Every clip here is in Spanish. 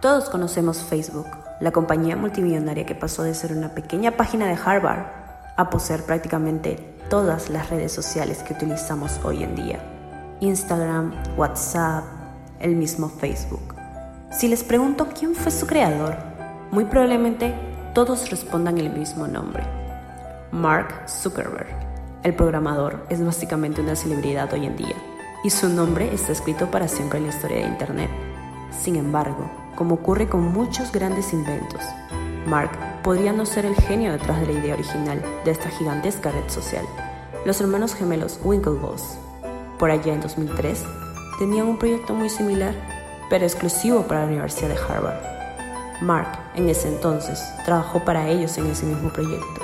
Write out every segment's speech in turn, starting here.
Todos conocemos Facebook, la compañía multimillonaria que pasó de ser una pequeña página de Harvard a poseer prácticamente todas las redes sociales que utilizamos hoy en día. Instagram, WhatsApp, el mismo Facebook. Si les pregunto quién fue su creador, muy probablemente todos respondan el mismo nombre. Mark Zuckerberg. El programador es básicamente una celebridad hoy en día y su nombre está escrito para siempre en la historia de Internet. Sin embargo, como ocurre con muchos grandes inventos, Mark podría no ser el genio detrás de la idea original de esta gigantesca red social. Los hermanos gemelos Winklevoss, por allá en 2003, tenían un proyecto muy similar, pero exclusivo para la Universidad de Harvard. Mark, en ese entonces, trabajó para ellos en ese mismo proyecto.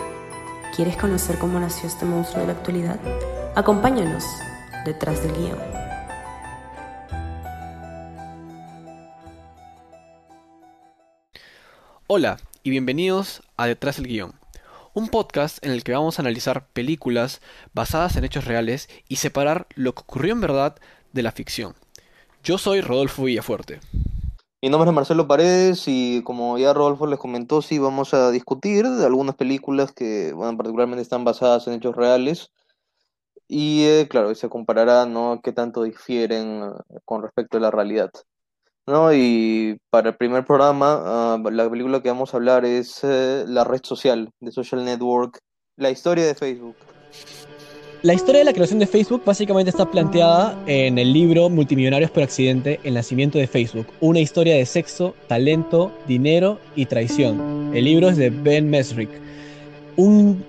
¿Quieres conocer cómo nació este monstruo de la actualidad? Acompáñanos detrás del guion. Hola y bienvenidos a Detrás del Guión, un podcast en el que vamos a analizar películas basadas en hechos reales y separar lo que ocurrió en verdad de la ficción. Yo soy Rodolfo Villafuerte. Mi nombre es Marcelo Paredes y como ya Rodolfo les comentó, sí vamos a discutir de algunas películas que bueno, particularmente están basadas en hechos reales y eh, claro, se comparará ¿no? qué tanto difieren eh, con respecto a la realidad. ¿No? Y para el primer programa, uh, la película que vamos a hablar es uh, La red social, de Social Network, la historia de Facebook. La historia de la creación de Facebook básicamente está planteada en el libro Multimillonarios por accidente, El nacimiento de Facebook, una historia de sexo, talento, dinero y traición. El libro es de Ben Mesrick. Un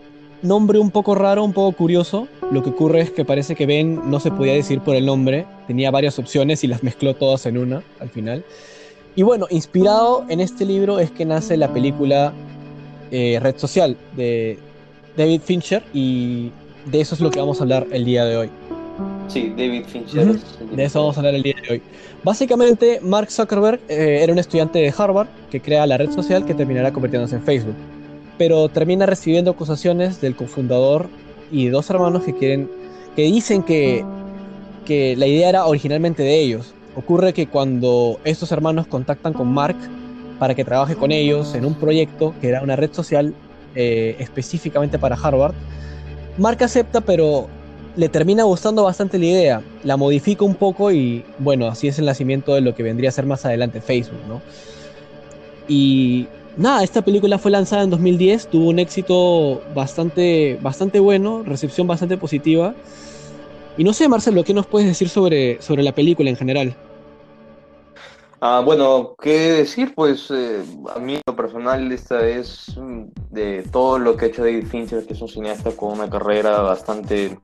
nombre un poco raro, un poco curioso. Lo que ocurre es que parece que Ben no se podía decir por el nombre, tenía varias opciones y las mezcló todas en una al final. Y bueno, inspirado en este libro es que nace la película eh, Red Social de David Fincher y de eso es lo que vamos a hablar el día de hoy. Sí, David Fincher. Uh -huh. De eso vamos a hablar el día de hoy. Básicamente, Mark Zuckerberg eh, era un estudiante de Harvard que crea la red social que terminará convirtiéndose en Facebook. Pero termina recibiendo acusaciones del cofundador y dos hermanos que quieren, que dicen que, que la idea era originalmente de ellos. Ocurre que cuando estos hermanos contactan con Mark para que trabaje con ellos en un proyecto que era una red social eh, específicamente para Harvard, Mark acepta, pero le termina gustando bastante la idea. La modifica un poco y, bueno, así es el nacimiento de lo que vendría a ser más adelante Facebook, ¿no? Y nada, esta película fue lanzada en 2010, tuvo un éxito bastante, bastante bueno, recepción bastante positiva. Y no sé, Marcelo, ¿qué nos puedes decir sobre, sobre la película en general? Ah, bueno, ¿qué decir? Pues eh, a mí lo personal esta es de todo lo que ha hecho David Fincher, que es un cineasta con una carrera bastante...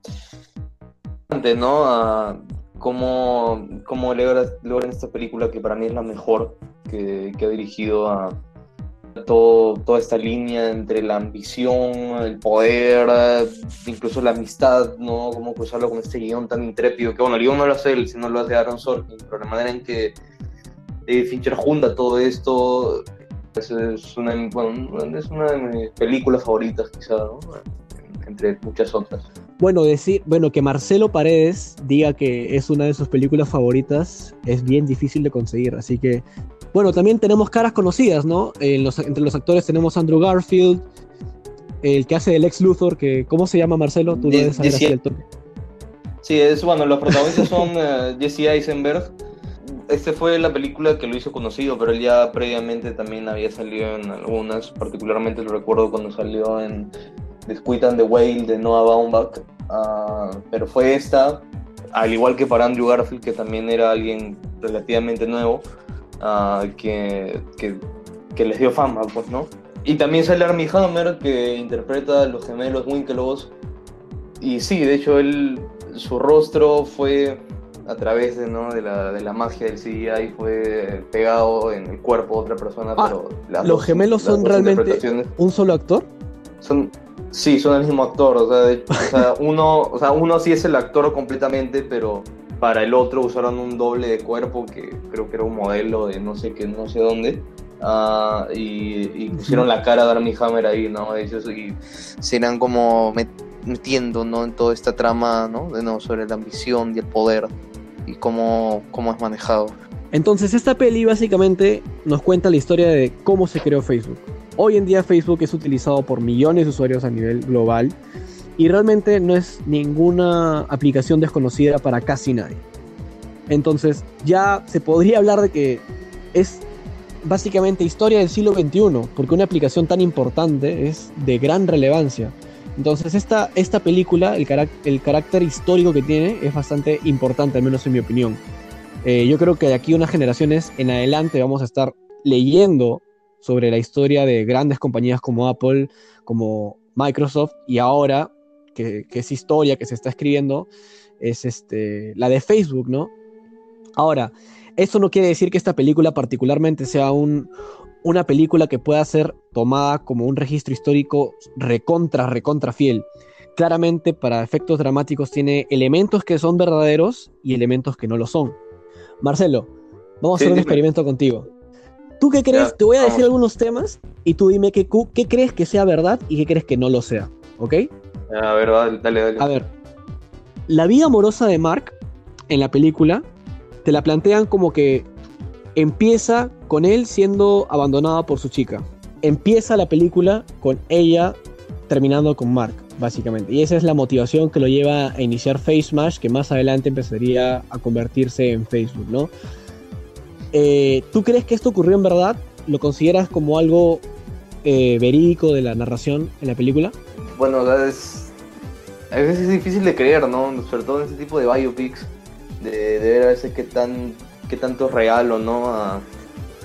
¿no? Ah, cómo, cómo logra, logra esta película que para mí es la mejor que ha dirigido a, todo, toda esta línea entre la ambición, el poder, incluso la amistad, ¿no? Cómo cruzarlo con este guion tan intrépido, que bueno, el guion no lo hace él, sino lo hace Aaron Sorkin, pero la manera en que David Fincher junta todo esto pues es, una, es una de mis películas favoritas quizá, ¿no? entre muchas otras. Bueno, decir, bueno, que Marcelo Paredes diga que es una de sus películas favoritas es bien difícil de conseguir, así que bueno, también tenemos caras conocidas, ¿no? En los, entre los actores tenemos Andrew Garfield, el que hace el ex Luthor, que ¿cómo se llama Marcelo? Tú debes saber así el toque. Sí, es bueno, los protagonistas son uh, Jesse Eisenberg. Este fue la película que lo hizo conocido, pero él ya previamente también había salido en algunas, particularmente lo recuerdo cuando salió en The Squid and the Whale de Noah Baumbach, uh, pero fue esta, al igual que para Andrew Garfield, que también era alguien relativamente nuevo, Uh, que, que, que, les dio fama, pues, ¿no? Y también sale Armie Hammer, que interpreta a los gemelos Winklevoss. Y sí, de hecho, él, su rostro fue a través de, ¿no? de, la, de la magia del CGI, fue pegado en el cuerpo de otra persona. Ah, pero ¿Los dos, gemelos son realmente un solo actor? Son, sí, son el mismo actor. O sea, de, o sea, uno, o sea, uno sí es el actor completamente, pero para el otro usaron un doble de cuerpo que creo que era un modelo de no sé qué, no sé dónde. Uh, y, y, pusieron la cara de Armie Hammer ahí, ¿no? Ellos, y se irán como metiendo, ¿no? En toda esta trama, ¿no? De, no sobre la ambición y el poder y cómo, cómo es manejado. Entonces esta peli básicamente nos cuenta la historia de cómo se creó Facebook. Hoy en día Facebook es utilizado por millones de usuarios a nivel global y realmente no es ninguna aplicación desconocida para casi nadie. Entonces ya se podría hablar de que es básicamente historia del siglo XXI, porque una aplicación tan importante es de gran relevancia. Entonces esta, esta película, el, el carácter histórico que tiene es bastante importante, al menos en mi opinión. Eh, yo creo que de aquí unas generaciones en adelante vamos a estar leyendo sobre la historia de grandes compañías como Apple, como Microsoft, y ahora, que, es historia que se está escribiendo, es este, la de Facebook, ¿no? Ahora, eso no quiere decir que esta película particularmente sea un, una película que pueda ser tomada como un registro histórico recontra, recontra fiel. Claramente para efectos dramáticos tiene elementos que son verdaderos y elementos que no lo son. Marcelo, vamos a hacer un experimento contigo. ¿Tú qué crees? Te voy a decir algunos temas y tú dime qué, qué crees que sea verdad y qué crees que no lo sea, ¿ok? A ver, dale, dale. A ver, la vida amorosa de Mark en la película te la plantean como que empieza con él siendo abandonado por su chica. Empieza la película con ella terminando con Mark, básicamente. Y esa es la motivación que lo lleva a iniciar FaceMash, que más adelante empezaría a convertirse en Facebook, ¿no? Eh, ¿Tú crees que esto ocurrió en verdad? ¿Lo consideras como algo eh, verídico de la narración en la película? Bueno, es, a veces es difícil de creer, ¿no? Sobre todo en este tipo de biopics de, ver a veces qué, tan, qué tanto es real o no.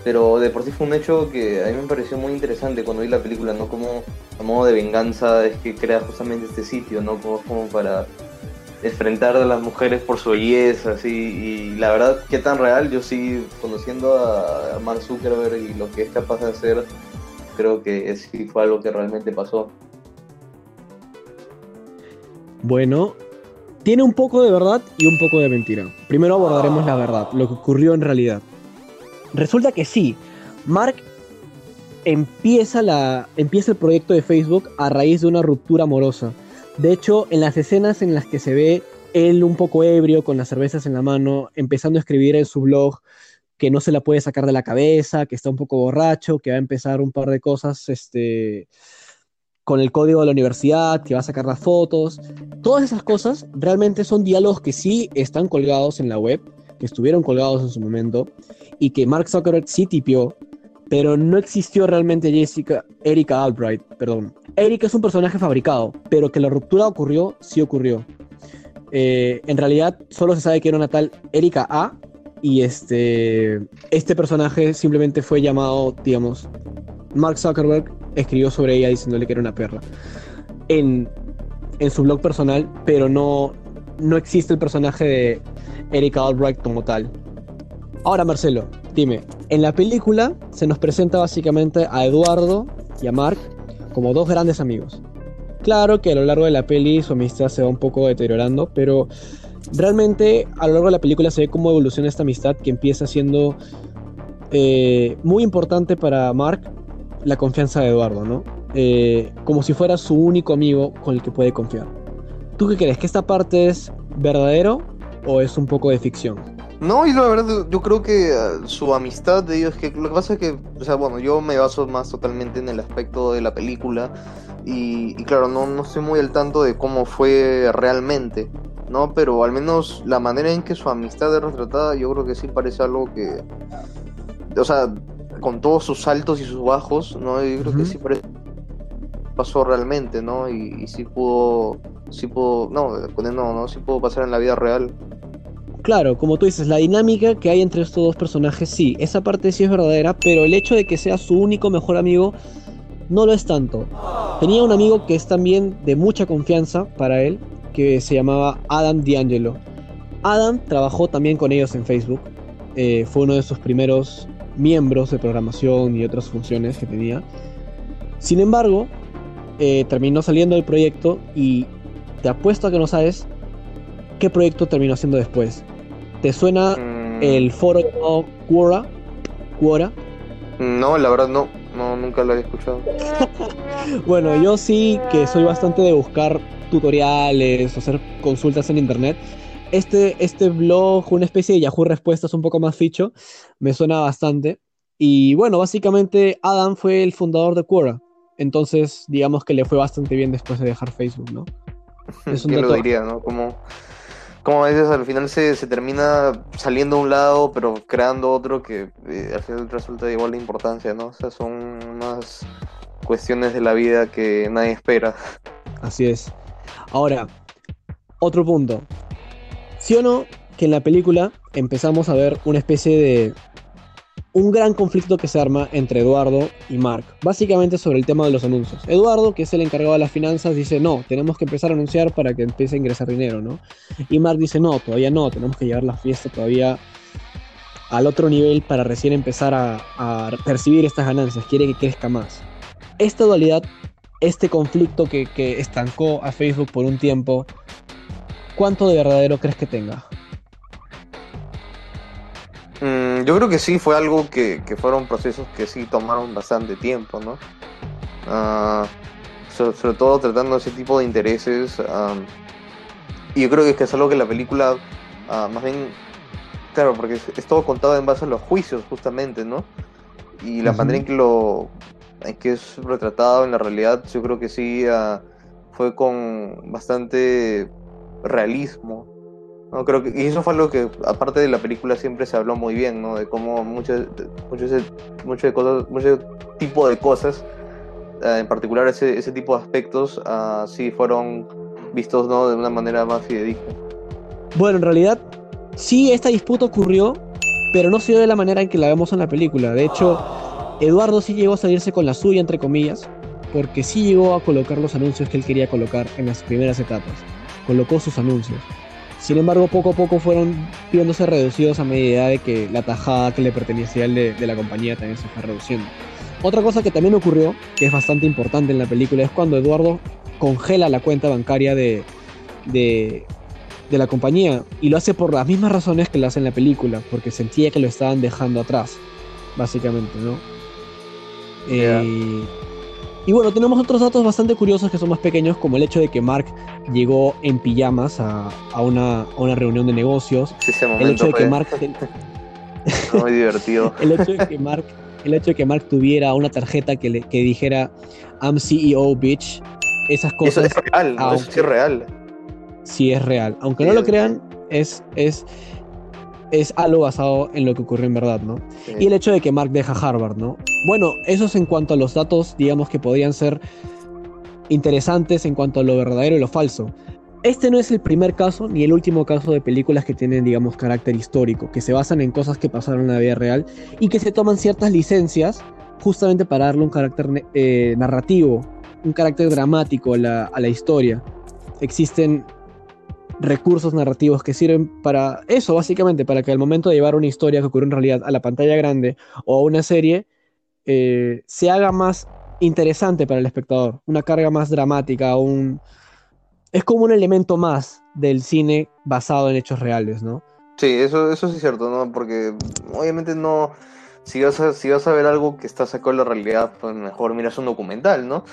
pero de por sí fue un hecho que a mí me pareció muy interesante cuando vi la película, ¿no? Como a modo de venganza es que crea justamente este sitio, ¿no? Como, como para enfrentar a las mujeres por su belleza, así, y la verdad, qué tan real, yo sí, conociendo a Mark Zuckerberg y lo que es capaz de hacer, creo que sí fue algo que realmente pasó. Bueno, tiene un poco de verdad y un poco de mentira. Primero abordaremos la verdad, lo que ocurrió en realidad. Resulta que sí, Mark empieza, la, empieza el proyecto de Facebook a raíz de una ruptura amorosa. De hecho, en las escenas en las que se ve él un poco ebrio, con las cervezas en la mano, empezando a escribir en su blog que no se la puede sacar de la cabeza, que está un poco borracho, que va a empezar un par de cosas, este, con el código de la universidad, que va a sacar las fotos. Todas esas cosas realmente son diálogos que sí están colgados en la web, que estuvieron colgados en su momento, y que Mark Zuckerberg sí tipió, pero no existió realmente Jessica, Erika Albright, perdón. Erika es un personaje fabricado, pero que la ruptura ocurrió, sí ocurrió. Eh, en realidad solo se sabe que era una tal Erika A, y este, este personaje simplemente fue llamado, digamos, Mark Zuckerberg escribió sobre ella diciéndole que era una perra. En, su blog personal, pero no, no existe el personaje de Erika Albright como tal. Ahora, Marcelo, dime, en la película se nos presenta básicamente a Eduardo y a Mark como dos grandes amigos. Claro que a lo largo de la peli su amistad se va un poco deteriorando, pero realmente a lo largo de la película se ve cómo evoluciona esta amistad que empieza siendo eh, muy importante para Mark la confianza de Eduardo, ¿no? Eh, como si fuera su único amigo con el que puede confiar. ¿Tú qué crees? ¿Que esta parte es verdadero o es un poco de ficción? No, y la verdad, yo creo que ah, su amistad de ellos, que lo que pasa es que, o sea, bueno, yo me baso más totalmente en el aspecto de la película y, claro, no, no estoy muy al tanto de cómo fue realmente, ¿no? Pero al menos la manera en que su amistad es retratada, yo creo que sí parece algo que, o sea, con todos sus altos y sus bajos, ¿no? Yo creo que sí pasó realmente, ¿no? Y, sí pudo, sí pudo, no, no, no, sí pudo pasar en la vida real. Claro, como tú dices, la dinámica que hay entre estos dos personajes, sí, esa parte sí es verdadera, pero el hecho de que sea su único mejor amigo no lo es tanto. Tenía un amigo que es también de mucha confianza para él, que se llamaba Adam D'Angelo. Adam trabajó también con ellos en Facebook, eh, fue uno de sus primeros miembros de programación y otras funciones que tenía. Sin embargo, eh, terminó saliendo del proyecto y te apuesto a que no sabes qué proyecto terminó haciendo después. ¿Te suena mm. el foro llamado Quora? Quora? No, la verdad no, no nunca lo había escuchado. bueno, yo sí que soy bastante de buscar tutoriales, hacer consultas en internet. Este, este blog, una especie de Yahoo Respuestas un poco más ficho, me suena bastante. Y bueno, básicamente Adam fue el fundador de Quora. Entonces, digamos que le fue bastante bien después de dejar Facebook, ¿no? Es un lo diría, ¿no? Como, como a veces al final se, se, termina saliendo a un lado, pero creando otro que eh, al final resulta de igual de importancia, ¿no? O sea, son unas cuestiones de la vida que nadie espera. Así es. Ahora, otro punto. ¿Sí o no que en la película empezamos a ver una especie de un gran conflicto que se arma entre Eduardo y Mark, básicamente sobre el tema de los anuncios. Eduardo, que es el encargado de las finanzas, dice, no, tenemos que empezar a anunciar para que empiece a ingresar dinero, ¿no? Y Mark dice, no, todavía no, tenemos que llevar la fiesta todavía al otro nivel para recién empezar a, percibir estas ganancias, quiere que crezca más. Esta dualidad, este conflicto que, que estancó a Facebook por un tiempo, ¿cuánto de verdadero crees que tenga? Mm, yo creo que sí, fue algo que, fueron procesos que sí tomaron bastante tiempo, ¿no? Ah, sobre, todo tratando ese tipo de intereses. y yo creo que es, algo que la película, ah, más bien, claro, porque es, todo contado en base a los juicios, justamente, ¿no? Y la manera en que lo en que es retratado en la realidad, yo creo que sí ah, fue con bastante realismo no, creo que, y eso fue algo que, aparte de la película, siempre se habló muy bien, ¿no? De cómo muchos mucho, mucho, cosas, mucho tipo de cosas, eh, en particular ese, ese tipo de aspectos, uh, sí fueron vistos, ¿no? De una manera más fidedigna. Bueno, en realidad, sí, esta disputa ocurrió, pero no se dio de la manera en que la vemos en la película. De hecho, Eduardo sí llegó a salirse con la suya, entre comillas, porque sí llegó a colocar los anuncios que él quería colocar en las primeras etapas. Colocó sus anuncios. Sin embargo, poco a poco fueron viéndose reducidos a medida de que la tajada que le pertenecía al de, la compañía también se fue reduciendo. Otra cosa que también ocurrió, que es bastante importante en la película, es cuando Eduardo congela la cuenta bancaria de, de, la compañía y lo hace por las mismas razones que lo hace en la película, porque sentía que lo estaban dejando atrás, básicamente, ¿no? Eh, y bueno, tenemos otros datos bastante curiosos que son más pequeños, como el hecho de que Mark llegó en pijamas a, una, reunión de negocios. el hecho de que Mark. Muy divertido. el, hecho de que Mark, el hecho de que Mark tuviera una tarjeta que, le, que dijera I'm CEO, bitch. Esas cosas. Eso es real, eso sí es real. Sí es real. Aunque no lo crean, es, es, es algo basado en lo que ocurrió en verdad, ¿no? Y el hecho de que Mark deja Harvard, ¿no? Bueno, eso es en cuanto a los datos, digamos que podrían ser interesantes en cuanto a lo verdadero y lo falso. Este no es el primer caso ni el último caso de películas que tienen, digamos, carácter histórico, que se basan en cosas que pasaron en la vida real y que se toman ciertas licencias justamente para darle un carácter eh, narrativo, un carácter dramático a la, a la historia. Existen recursos narrativos que sirven para eso, básicamente, para que al momento de llevar una historia que ocurre en realidad a la pantalla grande o a una serie, eh, se haga más interesante para el espectador, una carga más dramática, un... es como un elemento más del cine basado en hechos reales, ¿no? Sí, eso, eso sí es cierto, ¿no? Porque obviamente no, si vas a, si vas a ver algo que está sacado de la realidad, pues mejor miras un documental, ¿no?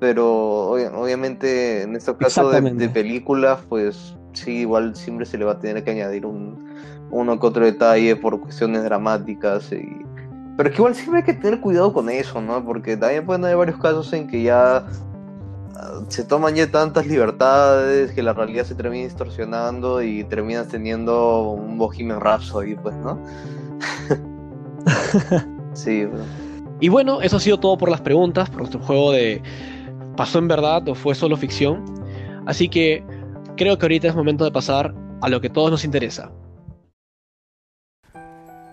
Pero obviamente en este caso de, de películas, pues sí, igual siempre se le va a tener que añadir un, uno que otro detalle por cuestiones dramáticas. Y... Pero es que igual siempre hay que tener cuidado con eso, ¿no? Porque también pueden haber varios casos en que ya ah, se toman ya tantas libertades que la realidad se termina distorsionando y terminas teniendo un Bohemian Rhapsody, pues, ¿no? sí, Y bueno, eso ha sido todo por las preguntas, por nuestro juego de ¿pasó en verdad o fue solo ficción? Así que creo que ahorita es momento de pasar a lo que todos nos interesa.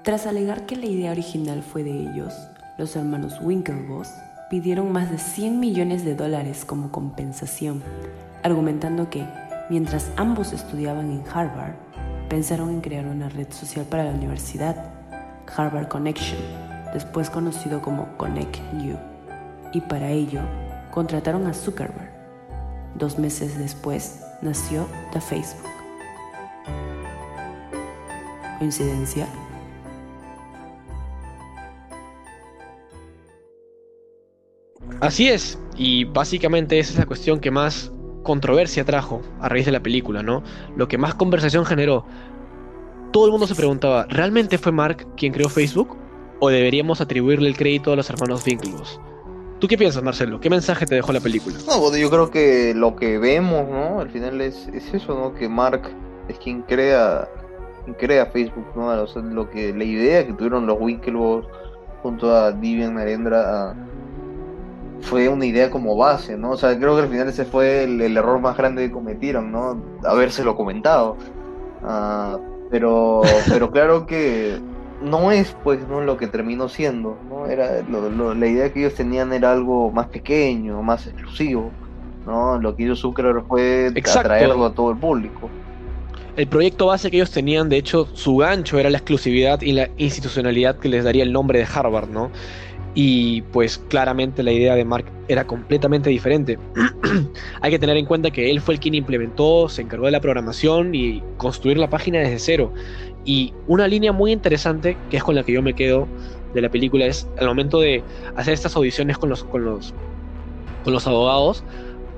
Tras alegar que la idea original fue de ellos, los hermanos Winklevoss pidieron más de 100 millones de dólares como compensación, argumentando que, mientras ambos estudiaban en Harvard, pensaron en crear una red social para la universidad, Harvard Connection, después conocido como Connect You, y para ello contrataron a Zuckerberg. Dos meses después, nació The Facebook. ¿Coincidencia? Así es, y básicamente esa es la cuestión que más controversia trajo a raíz de la película, ¿no? Lo que más conversación generó. Todo el mundo se preguntaba, ¿realmente fue Mark quien creó Facebook? ¿O deberíamos atribuirle el crédito a los hermanos Winklevoss? ¿Tú qué piensas, Marcelo? ¿Qué mensaje te dejó la película? No, bueno, yo creo que lo que vemos, ¿no? Al final es, es eso, ¿no? Que Mark es quien crea, quien crea Facebook, ¿no? O sea, lo que, la idea que tuvieron los Winklevoss junto a Divian Narendra fue una idea como base, ¿no? O sea, creo que al final ese fue el, el error más grande que cometieron, ¿no? Habérselo comentado. Ah, pero, pero claro que no es pues no lo que terminó siendo no era lo, lo, la idea que ellos tenían era algo más pequeño más exclusivo no lo que hizo Zuckerberg fue Exacto. atraerlo a todo el público El proyecto base que ellos tenían, de hecho, su gancho era la exclusividad y la institucionalidad que les daría el nombre de Harvard, ¿no? Y pues claramente la idea de Mark era completamente diferente. Hay que tener en cuenta que él fue el quien implementó, se encargó de la programación y construir la página desde cero. Y una línea muy interesante, que es con la que yo me quedo de la película, es al momento de hacer estas audiciones con los, con los, con los abogados,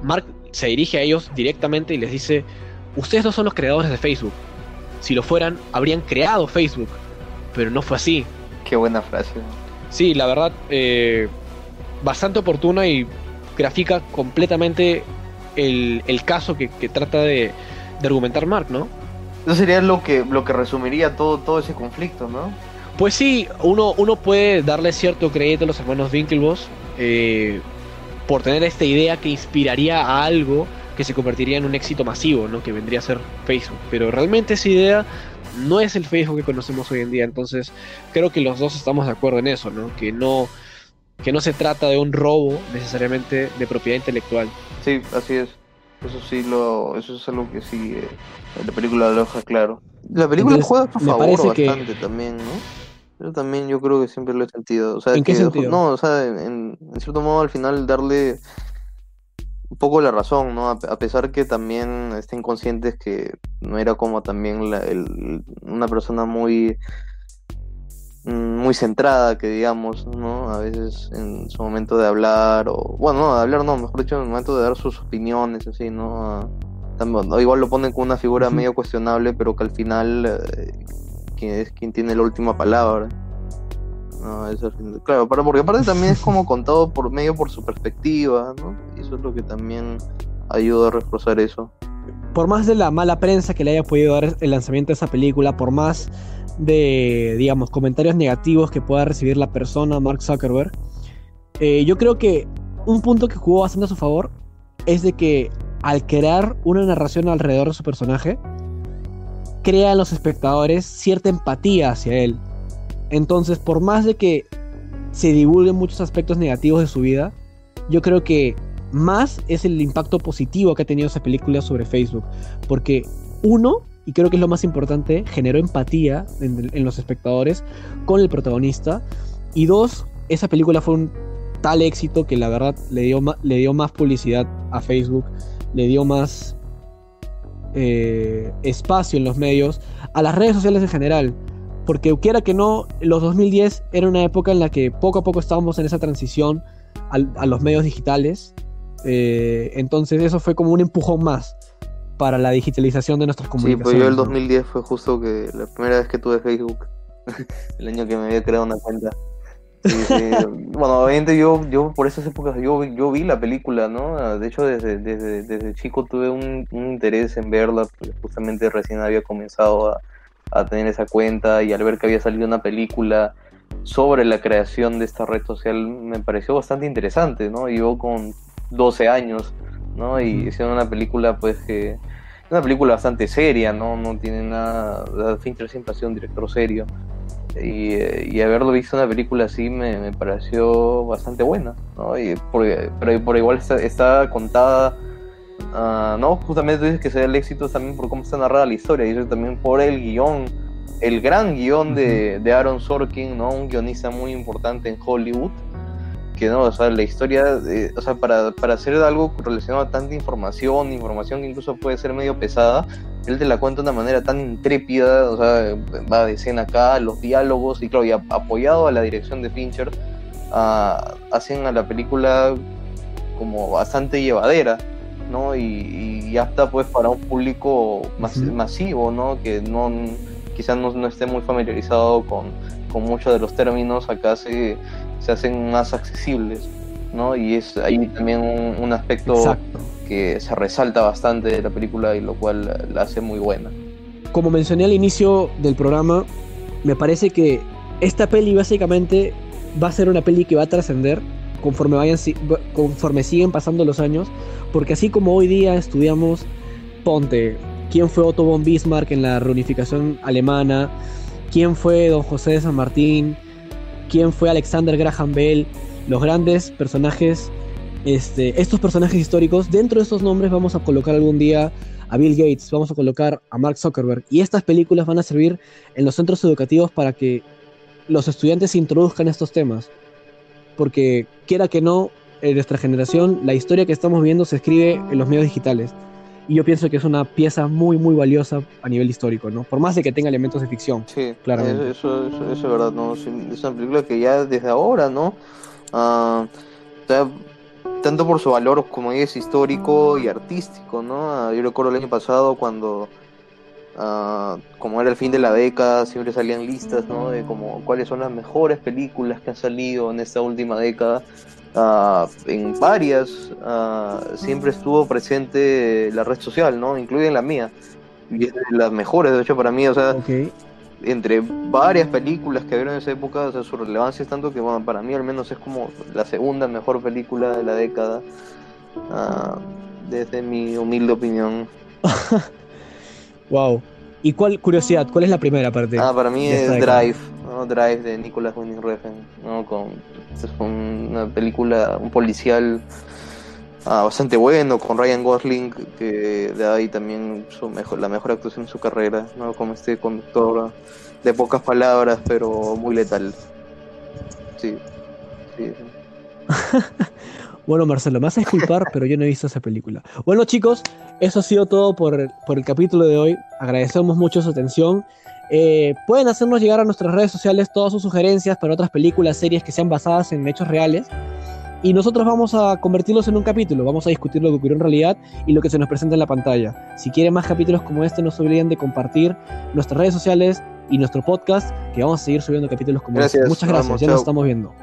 Mark se dirige a ellos directamente y les dice, ustedes no son los creadores de Facebook. Si lo fueran, habrían creado Facebook. Pero no fue así. qué buena frase Sí, la verdad, eh, bastante oportuna y grafica completamente el, el caso que, que trata de, de argumentar Mark, ¿no? Eso sería lo que lo que resumiría todo todo ese conflicto no Pues sí, uno, uno puede darle cierto crédito a los hermanos Winklevoss eh, por tener esta idea que inspiraría a algo que se convertiría en un éxito masivo, ¿no? Que vendría a ser Facebook. Pero realmente esa idea no es el Facebook que conocemos hoy en día. Entonces, creo que los dos estamos de acuerdo en eso, ¿no? Que no, que no se trata de un robo necesariamente de propiedad intelectual. sí así es eso sí lo eso es algo que sí eh, la película lo deja claro la película Entonces, juega me favor que- bastante también no yo también yo creo que siempre lo he sentido o sea ¿En qué que- sentido? no o sea en, en cierto modo al final darle un poco la razón, ¿no? A, a pesar que también estén conscientes que no era como también la- el- una persona muy muy centrada, que digamos, ¿no? A veces en su momento de hablar, o bueno, no, de hablar no, mejor dicho, en el momento de dar sus opiniones, así, ¿no? También- igual lo ponen como una figura medio cuestionable, pero que al final eh, quien es quien tiene la última palabra. No, eso claro, pero porque aparte también es como contado por medio por su perspectiva, ¿no? Y eso es lo que también ayuda a reforzar eso. por más de la mala prensa que le haya podido dar el lanzamiento de esa película, por más de, digamos, comentarios negativos que pueda recibir la persona, Mark Zuckerberg, eh, yo creo que un punto que jugó bastante a su favor es de que al crear una narración alrededor de su personaje, crea en los espectadores cierta empatía hacia él. Entonces, por más de que se divulguen muchos aspectos negativos de su vida, yo creo que más es el impacto positivo que ha tenido esa película sobre Facebook. Porque uno, y creo que es lo más importante, generó empatía en, los espectadores con el protagonista. Y dos, esa película fue un tal éxito que la verdad le dio, le dio más publicidad a Facebook, le dio más eh, espacio en los medios, a las redes sociales en general. Porque quiera que no, los 2010 era una época en la que poco a poco estábamos en esa transición a, los medios digitales. Eh, entonces eso fue como un empujón más para la digitalización de nuestras Sí, comunicaciones. pues yo el ¿no? 2010 fue justo que la primera vez que tuve Facebook, el año que me había creado una cuenta. Sí, sí. bueno, obviamente yo, yo por esas épocas yo, yo vi la película, ¿no? De hecho, desde, desde, desde chico tuve un, un interés en verla, porque justamente recién había comenzado a, a tener esa cuenta y al ver que había salido una película sobre la creación de esta red social me pareció bastante interesante, ¿no? Yo con 12 años, ¿no? Y hicieron una película, pues, que es una película bastante seria, ¿no? No tiene nada. Fincher siempre ha sido un director serio. Y, eh, y haberlo visto una película así me, me pareció bastante buena, ¿no? Y por, pero por igual está, está contada, ah, ¿no? Justamente tú dices que sea el éxito también por cómo está narrada la historia, y eso también por el guion, el gran guion de, de Aaron Sorkin, ¿no? Un guionista muy importante en Hollywood no, o sea, la historia, eh, o sea, para, para hacer algo relacionado a tanta información, información que incluso puede ser medio pesada, él te la cuenta de una manera tan intrépida, o sea, va de escena acá, los diálogos, y claro, y a- apoyado a la dirección de Fincher, ah, hacen a la película como bastante llevadera, ¿no? Y, y apta pues para un público mas- masivo, ¿no? Que no quizás no, no esté muy familiarizado con, con muchos de los términos, acá se, se hacen más accesibles, ¿no? Y es ahí también un, un aspecto Exacto. que se resalta bastante de la película y lo cual la hace muy buena. Como mencioné al inicio del programa, me parece que esta peli básicamente va a ser una peli que va a trascender conforme vayan conforme siguen pasando los años, porque así como hoy día estudiamos ponte quién fue Otto von Bismarck en la reunificación alemana, quién fue Don José de San Martín, quién fue Alexander Graham Bell, los grandes personajes este, estos personajes históricos, dentro de estos nombres vamos a colocar algún día a Bill Gates, vamos a colocar a Mark Zuckerberg. Y estas películas van a servir en los centros educativos para que los estudiantes introduzcan estos temas. Porque quiera que no, en nuestra generación, la historia que estamos viendo se escribe en los medios digitales. Y yo pienso que es una pieza muy, muy valiosa a nivel histórico, ¿no? Por más de que tenga elementos de ficción. Sí, Claramente. Eso, eso, eso es verdad, ¿no? Es una película que ya desde ahora, ¿no? Ah, tanto por su valor, como es histórico y artístico, ¿no? Ah, yo recuerdo el año pasado cuando, ah, como era el fin de la década, siempre salían listas, ¿no? De como cuáles son las mejores películas que han salido en esta última década. Ah, en varias ah, siempre estuvo presente la red social, ¿no? Incluida en la mía. Y es de las mejores, de hecho, para mí, o sea, entre varias películas que vieron en esa época, o sea, su relevancia es tanto que bueno, para mí al menos es como la segunda mejor película de la década, ah, desde mi humilde opinión. Wow. ¿Y cuál, curiosidad, cuál es la primera parte? Ah, para mí es? Drive, Drive de Nicolas Winding Refn, ¿no? Con, es una película, un policial ah, bastante bueno, con Ryan Gosling, que de ahí también su mejor, la mejor actuación en su carrera, ¿no? Como este conductor de pocas palabras, pero muy letal. Sí, sí. Bueno, Marcelo, me vas a disculpar, pero yo no he visto esa película. Bueno, chicos, eso ha sido todo por, por el capítulo de hoy. Agradecemos mucho su atención. Eh, pueden hacernos llegar a nuestras redes sociales todas sus sugerencias para otras películas, series que sean basadas en hechos reales. Y nosotros vamos a convertirlos en un capítulo. Vamos a discutir lo que ocurrió en realidad y lo que se nos presenta en la pantalla. Si quieren más capítulos como este, no se olviden de compartir nuestras redes sociales y nuestro podcast, que vamos a seguir subiendo capítulos como Gracias, este. Muchas gracias. vamos, ya nos estamos viendo.